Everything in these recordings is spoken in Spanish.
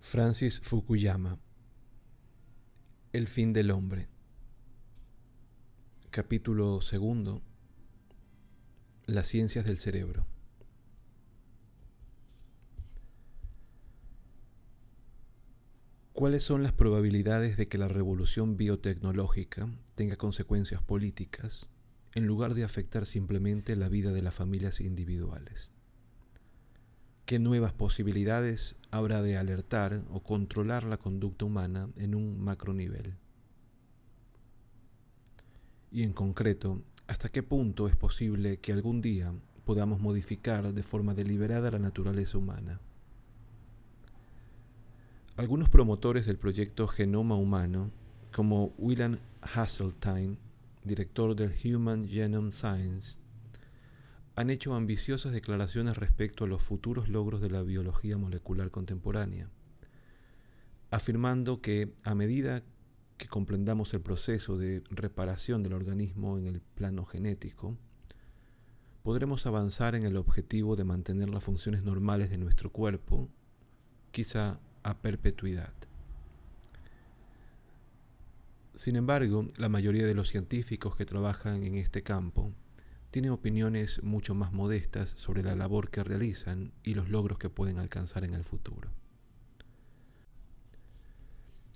Francis Fukuyama El fin del hombre. Capítulo segundo Las ciencias del cerebro ¿Cuáles son las probabilidades de que la revolución biotecnológica tenga consecuencias políticas en lugar de afectar simplemente la vida de las familias individuales? ¿Qué nuevas posibilidades habrá de alertar o controlar la conducta humana en un macronivel? Y en concreto, ¿hasta qué punto es posible que algún día podamos modificar de forma deliberada la naturaleza humana? Algunos promotores del proyecto Genoma Humano, como William Hasseltine, director del Human Genome Science, han hecho ambiciosas declaraciones respecto a los futuros logros de la biología molecular contemporánea, afirmando que a medida que comprendamos el proceso de reparación del organismo en el plano genético, podremos avanzar en el objetivo de mantener las funciones normales de nuestro cuerpo, quizá a perpetuidad. Sin embargo, la mayoría de los científicos que trabajan en este campo tiene opiniones mucho más modestas sobre la labor que realizan y los logros que pueden alcanzar en el futuro.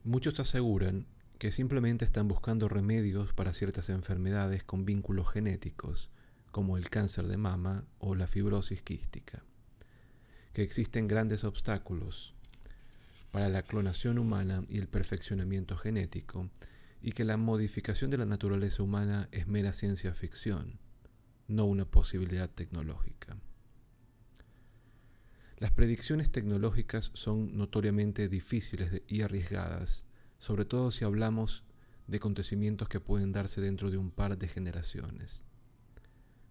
Muchos aseguran que simplemente están buscando remedios para ciertas enfermedades con vínculos genéticos, como el cáncer de mama o la fibrosis quística, que existen grandes obstáculos para la clonación humana y el perfeccionamiento genético, y que la modificación de la naturaleza humana es mera ciencia ficción no una posibilidad tecnológica. Las predicciones tecnológicas son notoriamente difíciles y arriesgadas, sobre todo si hablamos de acontecimientos que pueden darse dentro de un par de generaciones.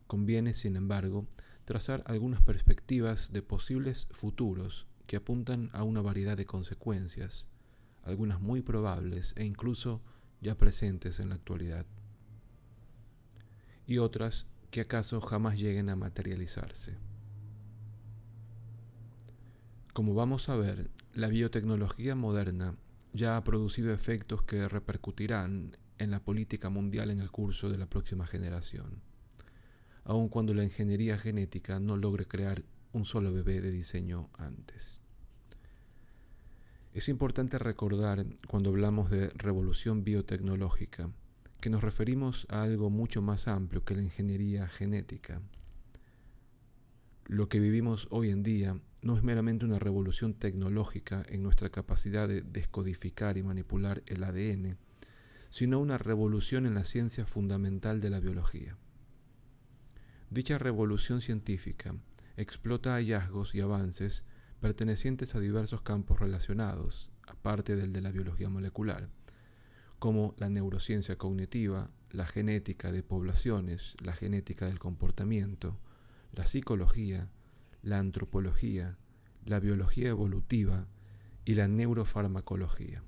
Conviene, sin embargo, trazar algunas perspectivas de posibles futuros que apuntan a una variedad de consecuencias, algunas muy probables e incluso ya presentes en la actualidad, y otras que acaso jamás lleguen a materializarse. Como vamos a ver, la biotecnología moderna ya ha producido efectos que repercutirán en la política mundial en el curso de la próxima generación, aun cuando la ingeniería genética no logre crear un solo bebé de diseño antes. Es importante recordar, cuando hablamos de revolución biotecnológica, que nos referimos a algo mucho más amplio que la ingeniería genética. Lo que vivimos hoy en día no es meramente una revolución tecnológica en nuestra capacidad de descodificar y manipular el ADN, sino una revolución en la ciencia fundamental de la biología. Dicha revolución científica explota hallazgos y avances pertenecientes a diversos campos relacionados, aparte del de la biología molecular, como la neurociencia cognitiva, la genética de poblaciones, la genética del comportamiento, la psicología, la antropología, la biología evolutiva y la neurofarmacología.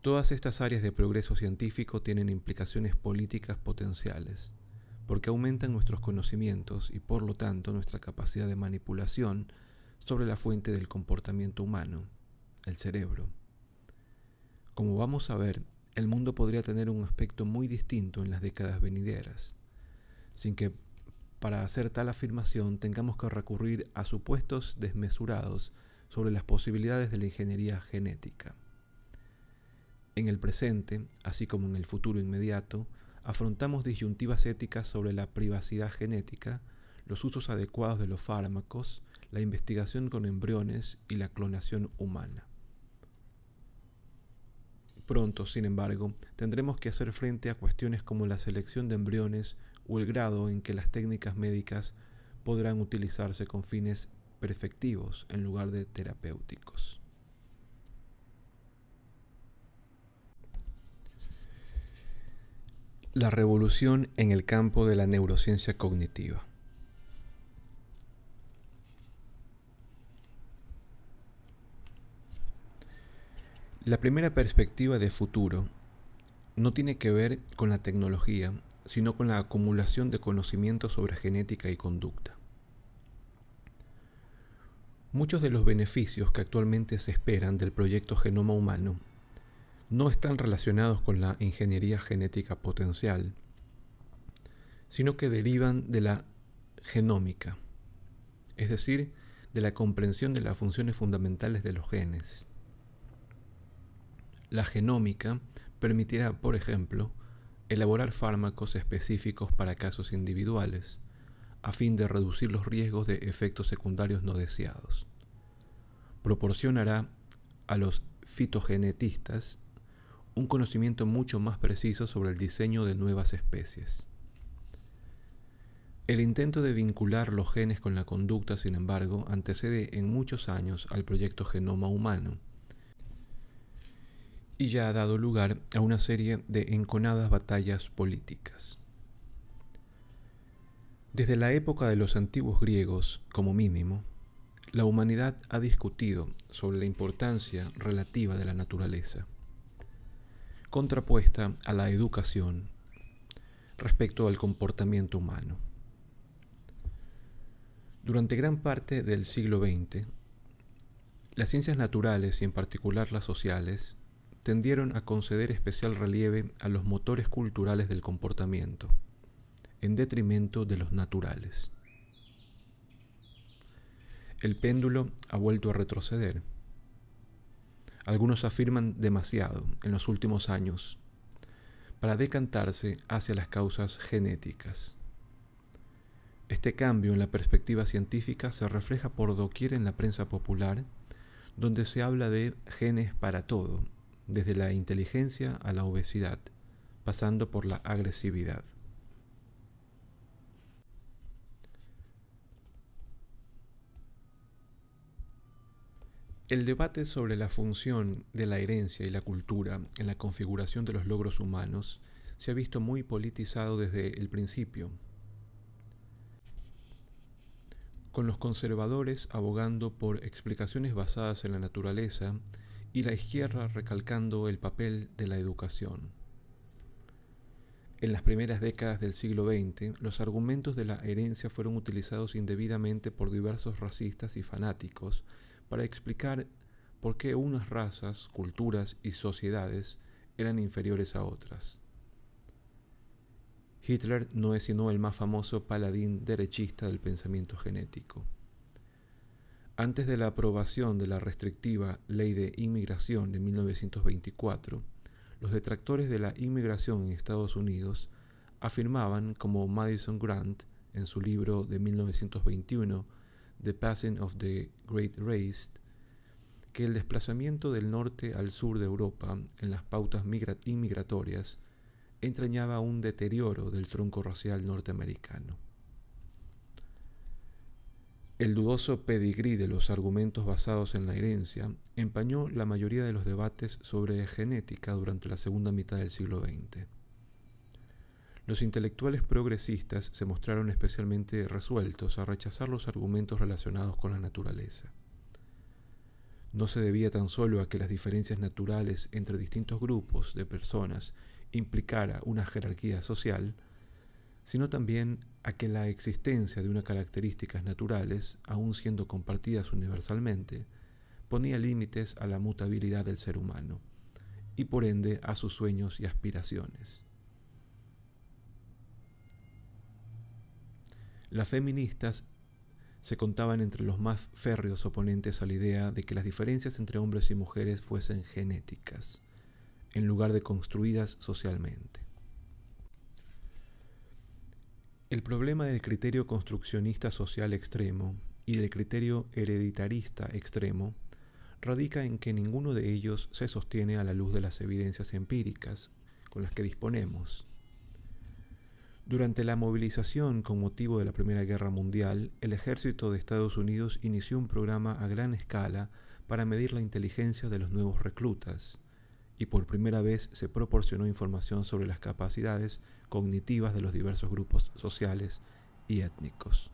Todas estas áreas de progreso científico tienen implicaciones políticas potenciales, porque aumentan nuestros conocimientos y por lo tanto nuestra capacidad de manipulación sobre la fuente del comportamiento humano, el cerebro. Como vamos a ver, el mundo podría tener un aspecto muy distinto en las décadas venideras, sin que para hacer tal afirmación tengamos que recurrir a supuestos desmesurados sobre las posibilidades de la ingeniería genética. En el presente, así como en el futuro inmediato, afrontamos disyuntivas éticas sobre la privacidad genética, los usos adecuados de los fármacos, la investigación con embriones y la clonación humana. Pronto, sin embargo, tendremos que hacer frente a cuestiones como la selección de embriones o el grado en que las técnicas médicas podrán utilizarse con fines perfectivos en lugar de terapéuticos. La revolución en el campo de la neurociencia cognitiva. La primera perspectiva de futuro no tiene que ver con la tecnología, sino con la acumulación de conocimientos sobre genética y conducta. Muchos de los beneficios que actualmente se esperan del proyecto Genoma Humano no están relacionados con la ingeniería genética potencial, sino que derivan de la genómica, es decir, de la comprensión de las funciones fundamentales de los genes. La genómica permitirá, por ejemplo, elaborar fármacos específicos para casos individuales, a fin de reducir los riesgos de efectos secundarios no deseados. Proporcionará a los fitogenetistas un conocimiento mucho más preciso sobre el diseño de nuevas especies. El intento de vincular los genes con la conducta, sin embargo, antecede en muchos años al proyecto Genoma Humano y ya ha dado lugar a una serie de enconadas batallas políticas. Desde la época de los antiguos griegos, como mínimo, la humanidad ha discutido sobre la importancia relativa de la naturaleza, contrapuesta a la educación respecto al comportamiento humano. Durante gran parte del siglo XX, las ciencias naturales y en particular las sociales tendieron a conceder especial relieve a los motores culturales del comportamiento en detrimento de los naturales. El péndulo ha vuelto a retroceder. Algunos afirman demasiado en los últimos años para decantarse hacia las causas genéticas. Este cambio en la perspectiva científica se refleja por doquier en la prensa popular, donde se habla de genes para todo, desde la inteligencia a la obesidad, pasando por la agresividad. El debate sobre la función de la herencia y la cultura en la configuración de los logros humanos se ha visto muy politizado desde el principio, con los conservadores abogando por explicaciones basadas en la naturaleza y la izquierda recalcando el papel de la educación. En las primeras décadas del siglo XX, los argumentos de la herencia fueron utilizados indebidamente por diversos racistas y fanáticos para explicar por qué unas razas, culturas y sociedades eran inferiores a otras. Hitler no es sino el más famoso paladín derechista del pensamiento genético. Antes de la aprobación de la restrictiva Ley de Inmigración de 1924, los detractores de la inmigración en Estados Unidos afirmaban, como Madison Grant en su libro de 1921, The Passing of the Great Race, que el desplazamiento del norte al sur de Europa en las pautas inmigratorias entrañaba un deterioro del tronco racial norteamericano. El dudoso pedigrí de los argumentos basados en la herencia empañó la mayoría de los debates sobre genética durante la segunda mitad del siglo XX. Los intelectuales progresistas se mostraron especialmente resueltos a rechazar los argumentos relacionados con la naturaleza. No se debía tan solo a que las diferencias naturales entre distintos grupos de personas implicara una jerarquía social, sino también a que la existencia de unas características naturales, aun siendo compartidas universalmente, ponía límites a la mutabilidad del ser humano y por ende a sus sueños y aspiraciones. Las feministas se contaban entre los más férreos oponentes a la idea de que las diferencias entre hombres y mujeres fuesen genéticas, en lugar de construidas socialmente. El problema del criterio construccionista social extremo y del criterio hereditarista extremo radica en que ninguno de ellos se sostiene a la luz de las evidencias empíricas con las que disponemos durante la movilización con motivo de la Primera Guerra Mundial, el ejército de Estados Unidos inició un programa a gran escala para medir la inteligencia de los nuevos reclutas, y por primera vez se proporcionó información sobre las capacidades cognitivas de los diversos grupos sociales y étnicos.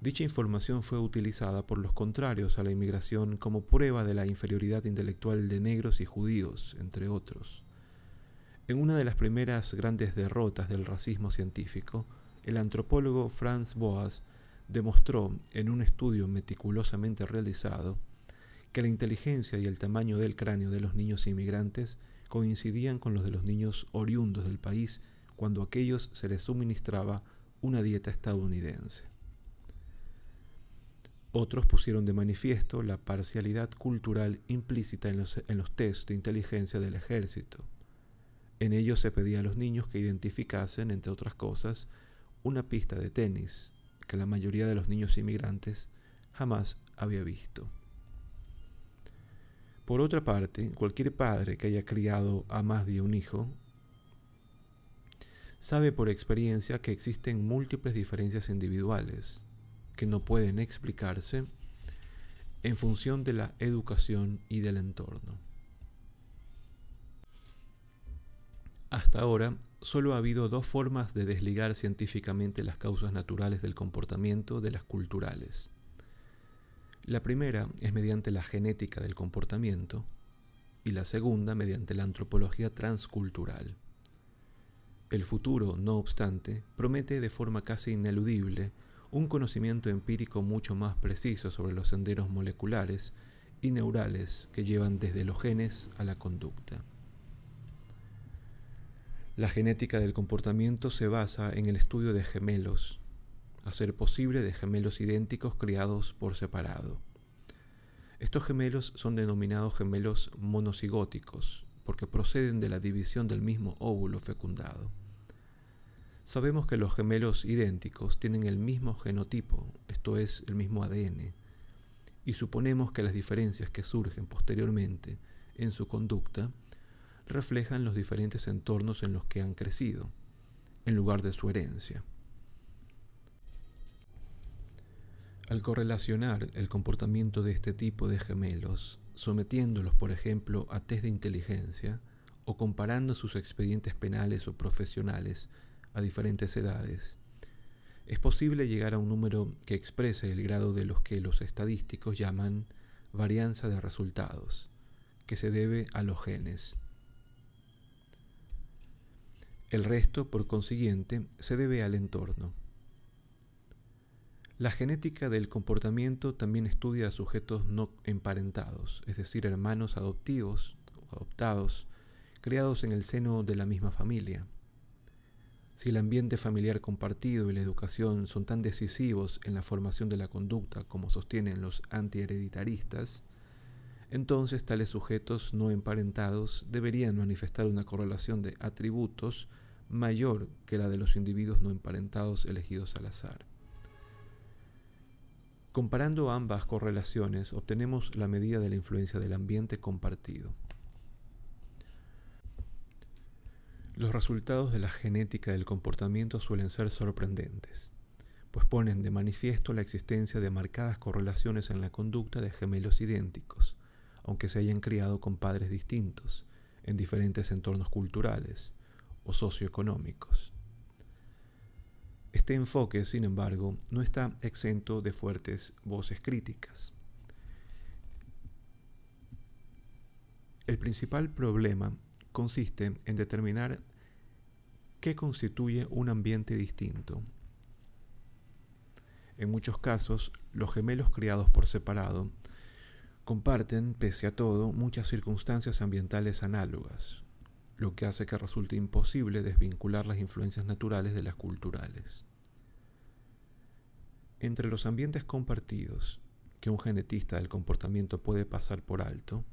Dicha información fue utilizada por los contrarios a la inmigración como prueba de la inferioridad intelectual de negros y judíos, entre otros. En una de las primeras grandes derrotas del racismo científico, el antropólogo Franz Boas demostró en un estudio meticulosamente realizado que la inteligencia y el tamaño del cráneo de los niños inmigrantes coincidían con los de los niños oriundos del país cuando a aquellos se les suministraba una dieta estadounidense. Otros pusieron de manifiesto la parcialidad cultural implícita en los, en los test de inteligencia del ejército. En ellos se pedía a los niños que identificasen, entre otras cosas, una pista de tenis que la mayoría de los niños inmigrantes jamás había visto. Por otra parte, cualquier padre que haya criado a más de un hijo sabe por experiencia que existen múltiples diferencias individuales que no pueden explicarse en función de la educación y del entorno. Hasta ahora, solo ha habido dos formas de desligar científicamente las causas naturales del comportamiento de las culturales. La primera es mediante la genética del comportamiento y la segunda mediante la antropología transcultural. El futuro, no obstante, promete de forma casi ineludible un conocimiento empírico mucho más preciso sobre los senderos moleculares y neurales que llevan desde los genes a la conducta. La genética del comportamiento se basa en el estudio de gemelos, a ser posible de gemelos idénticos criados por separado. Estos gemelos son denominados gemelos monocigóticos porque proceden de la división del mismo óvulo fecundado. Sabemos que los gemelos idénticos tienen el mismo genotipo, esto es, el mismo ADN, y suponemos que las diferencias que surgen posteriormente en su conducta reflejan los diferentes entornos en los que han crecido, en lugar de su herencia. Al correlacionar el comportamiento de este tipo de gemelos, sometiéndolos, por ejemplo, a test de inteligencia, o comparando sus expedientes penales o profesionales a diferentes edades, es posible llegar a un número que exprese el grado de los que los estadísticos llaman varianza de resultados, que se debe a los genes. El resto, por consiguiente, se debe al entorno. La genética del comportamiento también estudia a sujetos no emparentados, es decir, hermanos adoptivos o adoptados, criados en el seno de la misma familia. Si el ambiente familiar compartido y la educación son tan decisivos en la formación de la conducta como sostienen los antihereditaristas, entonces tales sujetos no emparentados deberían manifestar una correlación de atributos mayor que la de los individuos no emparentados elegidos al azar. Comparando ambas correlaciones, obtenemos la medida de la influencia del ambiente compartido. Los resultados de la genética del comportamiento suelen ser sorprendentes, pues ponen de manifiesto la existencia de marcadas correlaciones en la conducta de gemelos idénticos, aunque se hayan criado con padres distintos, en diferentes entornos culturales o socioeconómicos. Este enfoque, sin embargo, no está exento de fuertes voces críticas. El principal problema consiste en determinar qué constituye un ambiente distinto. En muchos casos, los gemelos criados por separado comparten, pese a todo, muchas circunstancias ambientales análogas, lo que hace que resulte imposible desvincular las influencias naturales de las culturales. Entre los ambientes compartidos que un genetista del comportamiento puede pasar por alto,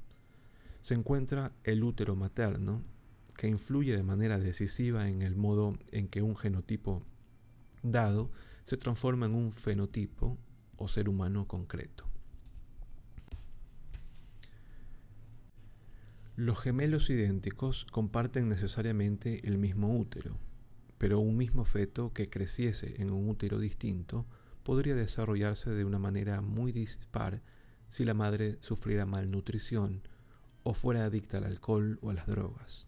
se encuentra el útero materno, que influye de manera decisiva en el modo en que un genotipo dado se transforma en un fenotipo o ser humano concreto. Los gemelos idénticos comparten necesariamente el mismo útero, pero un mismo feto que creciese en un útero distinto podría desarrollarse de una manera muy dispar si la madre sufriera malnutrición o fuera adicta al alcohol o a las drogas.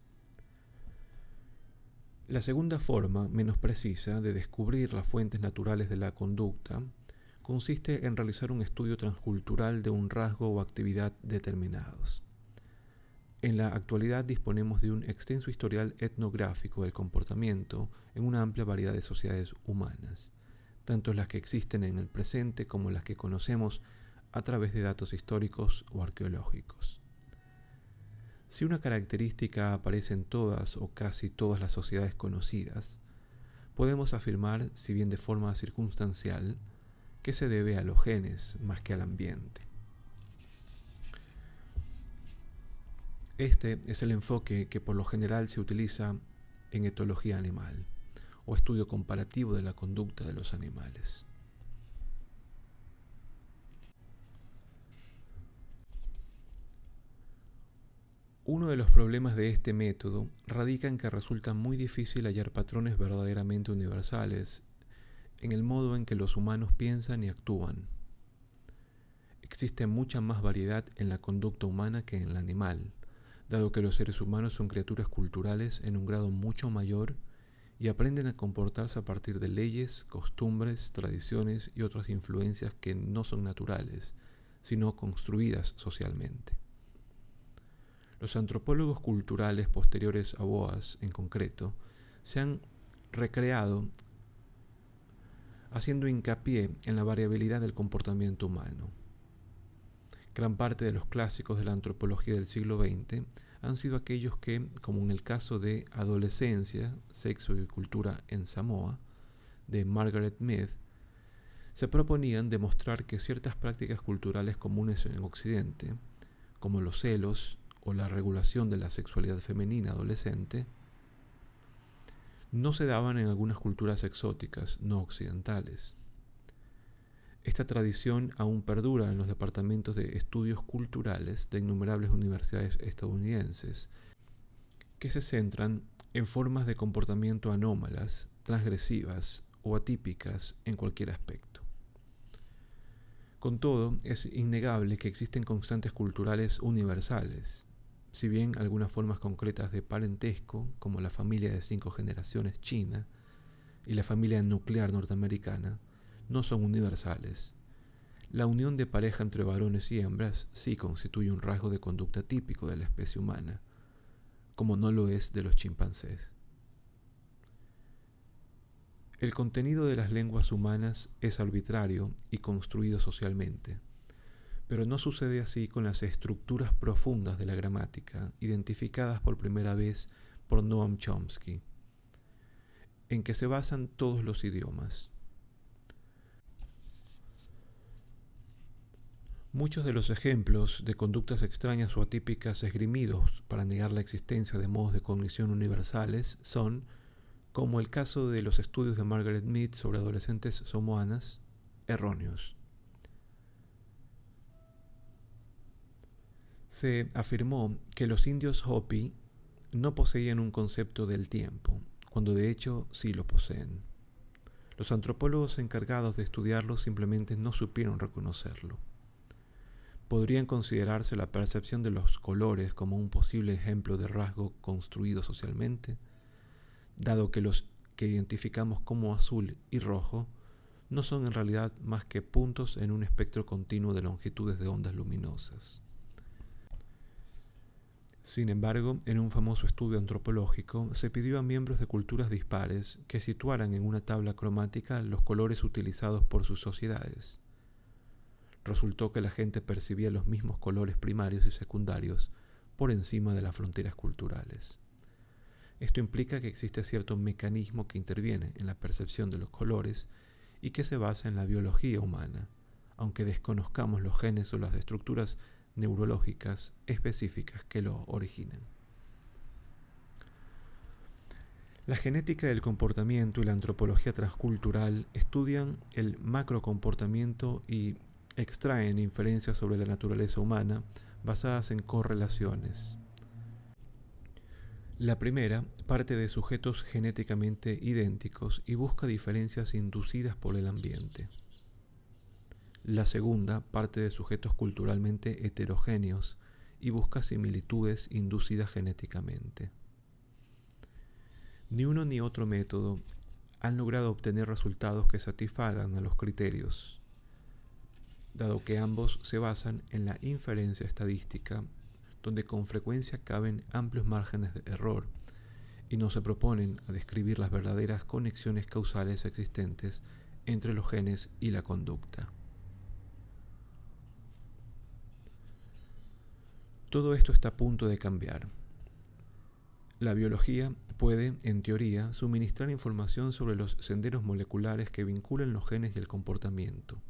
La segunda forma, menos precisa, de descubrir las fuentes naturales de la conducta consiste en realizar un estudio transcultural de un rasgo o actividad determinados. En la actualidad disponemos de un extenso historial etnográfico del comportamiento en una amplia variedad de sociedades humanas, tanto las que existen en el presente como las que conocemos a través de datos históricos o arqueológicos. Si una característica aparece en todas o casi todas las sociedades conocidas, podemos afirmar, si bien de forma circunstancial, que se debe a los genes más que al ambiente. Este es el enfoque que por lo general se utiliza en etología animal o estudio comparativo de la conducta de los animales. Uno de los problemas de este método radica en que resulta muy difícil hallar patrones verdaderamente universales en el modo en que los humanos piensan y actúan. Existe mucha más variedad en la conducta humana que en la animal, dado que los seres humanos son criaturas culturales en un grado mucho mayor y aprenden a comportarse a partir de leyes, costumbres, tradiciones y otras influencias que no son naturales, sino construidas socialmente. Los antropólogos culturales posteriores a Boas, en concreto, se han recreado haciendo hincapié en la variabilidad del comportamiento humano. Gran parte de los clásicos de la antropología del siglo XX han sido aquellos que, como en el caso de Adolescencia, Sexo y Cultura en Samoa, de Margaret Mead, se proponían demostrar que ciertas prácticas culturales comunes en Occidente, como los celos, o la regulación de la sexualidad femenina adolescente no se daban en algunas culturas exóticas no occidentales. Esta tradición aún perdura en los departamentos de estudios culturales de innumerables universidades estadounidenses, que se centran en formas de comportamiento anómalas, transgresivas o atípicas en cualquier aspecto. Con todo, es innegable que existen constantes culturales universales, si bien algunas formas concretas de parentesco, como la familia de cinco generaciones china y la familia nuclear norteamericana, no son universales, la unión de pareja entre varones y hembras sí constituye un rasgo de conducta típico de la especie humana, como no lo es de los chimpancés. El contenido de las lenguas humanas es arbitrario y construido socialmente pero no sucede así con las estructuras profundas de la gramática, identificadas por primera vez por Noam Chomsky, en que se basan todos los idiomas. Muchos de los ejemplos de conductas extrañas o atípicas esgrimidos para negar la existencia de modos de cognición universales son, como el caso de los estudios de Margaret Mead sobre adolescentes somoanas, erróneos. se afirmó que los indios Hopi no poseían un concepto del tiempo, cuando de hecho sí lo poseen. Los antropólogos encargados de estudiarlo simplemente no supieron reconocerlo. Podrían considerarse la percepción de los colores como un posible ejemplo de rasgo construido socialmente, dado que los que identificamos como azul y rojo no son en realidad más que puntos en un espectro continuo de longitudes de ondas luminosas. Sin embargo, en un famoso estudio antropológico se pidió a miembros de culturas dispares que situaran en una tabla cromática los colores utilizados por sus sociedades. Resultó que la gente percibía los mismos colores primarios y secundarios por encima de las fronteras culturales. Esto implica que existe cierto mecanismo que interviene en la percepción de los colores y que se basa en la biología humana, aunque desconozcamos los genes o las estructuras neurológicas específicas que lo originan. La genética del comportamiento y la antropología transcultural estudian el macrocomportamiento y extraen inferencias sobre la naturaleza humana basadas en correlaciones. La primera parte de sujetos genéticamente idénticos y busca diferencias inducidas por el ambiente. La segunda parte de sujetos culturalmente heterogéneos y busca similitudes inducidas genéticamente. Ni uno ni otro método han logrado obtener resultados que satisfagan a los criterios. Dado que ambos se basan en la inferencia estadística, donde con frecuencia caben amplios márgenes de error y no se proponen a describir las verdaderas conexiones causales existentes entre los genes y la conducta. Todo esto está a punto de cambiar. La biología puede, en teoría, suministrar información sobre los senderos moleculares que vinculan los genes y el comportamiento.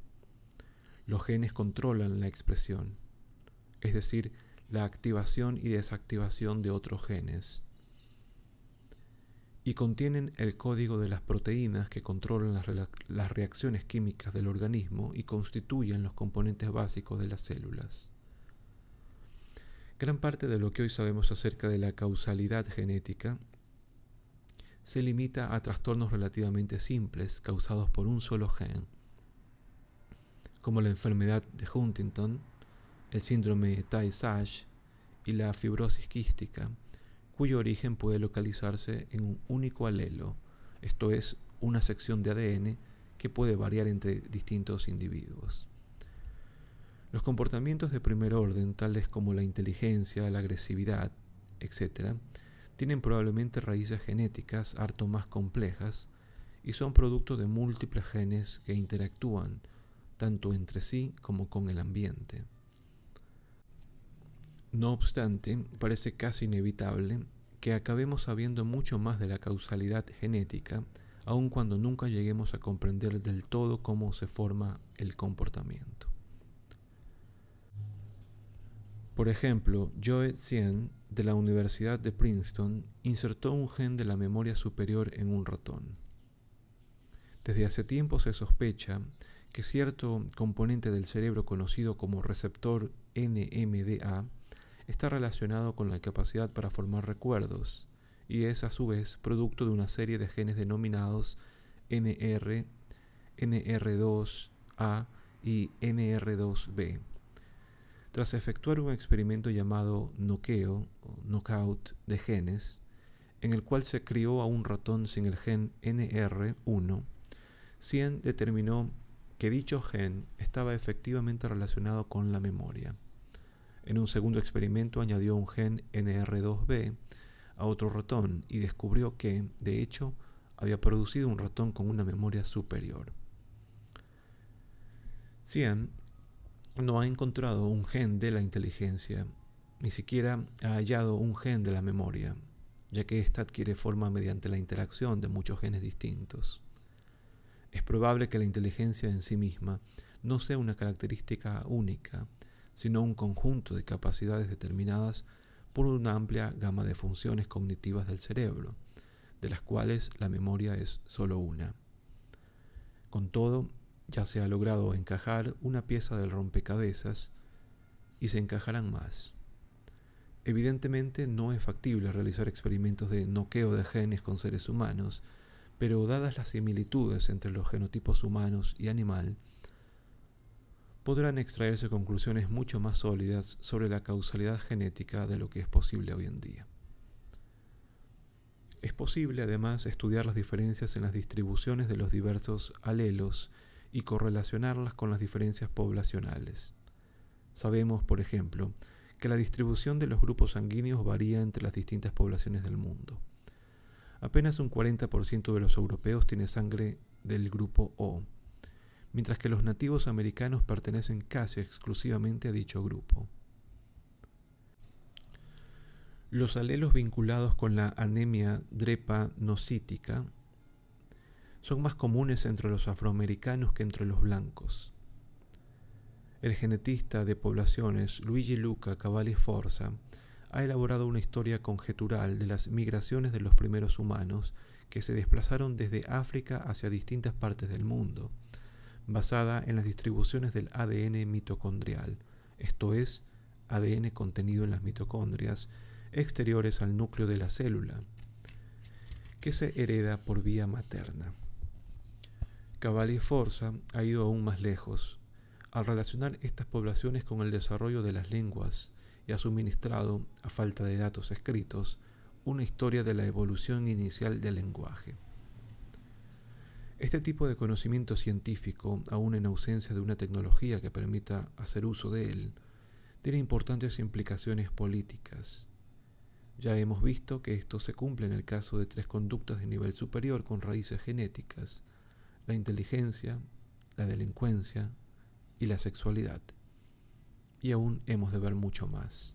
Los genes controlan la expresión, es decir, la activación y desactivación de otros genes, y contienen el código de las proteínas que controlan las, reacciones químicas del organismo y constituyen los componentes básicos de las células. Gran parte de lo que hoy sabemos acerca de la causalidad genética se limita a trastornos relativamente simples causados por un solo gen, como la enfermedad de Huntington, el síndrome Tay-Sachs y la fibrosis quística, cuyo origen puede localizarse en un único alelo, esto es, una sección de ADN que puede variar entre distintos individuos. Los comportamientos de primer orden, tales como la inteligencia, la agresividad, etc., tienen probablemente raíces genéticas harto más complejas y son producto de múltiples genes que interactúan tanto entre sí como con el ambiente. No obstante, parece casi inevitable que acabemos sabiendo mucho más de la causalidad genética, aun cuando nunca lleguemos a comprender del todo cómo se forma el comportamiento. Por ejemplo, Joe Tsien de la Universidad de Princeton insertó un gen de la memoria superior en un ratón. Desde hace tiempo se sospecha que cierto componente del cerebro conocido como receptor NMDA está relacionado con la capacidad para formar recuerdos y es a su vez producto de una serie de genes denominados NR, NR2A y NR2B. Tras efectuar un experimento llamado noqueo o knockout de genes, en el cual se crió a un ratón sin el gen NR1, Cien determinó que dicho gen estaba efectivamente relacionado con la memoria. En un segundo experimento añadió un gen NR2B a otro ratón y descubrió que, de hecho, había producido un ratón con una memoria superior. Cien no ha encontrado un gen de la inteligencia, ni siquiera ha hallado un gen de la memoria, ya que ésta adquiere forma mediante la interacción de muchos genes distintos. Es probable que la inteligencia en sí misma no sea una característica única, sino un conjunto de capacidades determinadas por una amplia gama de funciones cognitivas del cerebro, de las cuales la memoria es solo una. Con todo, ya se ha logrado encajar una pieza del rompecabezas y se encajarán más. Evidentemente no es factible realizar experimentos de noqueo de genes con seres humanos, pero dadas las similitudes entre los genotipos humanos y animal, podrán extraerse conclusiones mucho más sólidas sobre la causalidad genética de lo que es posible hoy en día. Es posible además estudiar las diferencias en las distribuciones de los diversos alelos y correlacionarlas con las diferencias poblacionales. Sabemos, por ejemplo, que la distribución de los grupos sanguíneos varía entre las distintas poblaciones del mundo. Apenas un 40% de los europeos tiene sangre del grupo O, mientras que los nativos americanos pertenecen casi exclusivamente a dicho grupo. Los alelos vinculados con la anemia drepanocítica son más comunes entre los afroamericanos que entre los blancos. El genetista de poblaciones Luigi Luca Cavalli Forza ha elaborado una historia conjetural de las migraciones de los primeros humanos que se desplazaron desde África hacia distintas partes del mundo, basada en las distribuciones del ADN mitocondrial, esto es, ADN contenido en las mitocondrias exteriores al núcleo de la célula, que se hereda por vía materna. Cavalli Forza ha ido aún más lejos al relacionar estas poblaciones con el desarrollo de las lenguas y ha suministrado, a falta de datos escritos, una historia de la evolución inicial del lenguaje. Este tipo de conocimiento científico, aún en ausencia de una tecnología que permita hacer uso de él, tiene importantes implicaciones políticas. Ya hemos visto que esto se cumple en el caso de tres conductas de nivel superior con raíces genéticas, la inteligencia, la delincuencia y la sexualidad. Y aún hemos de ver mucho más.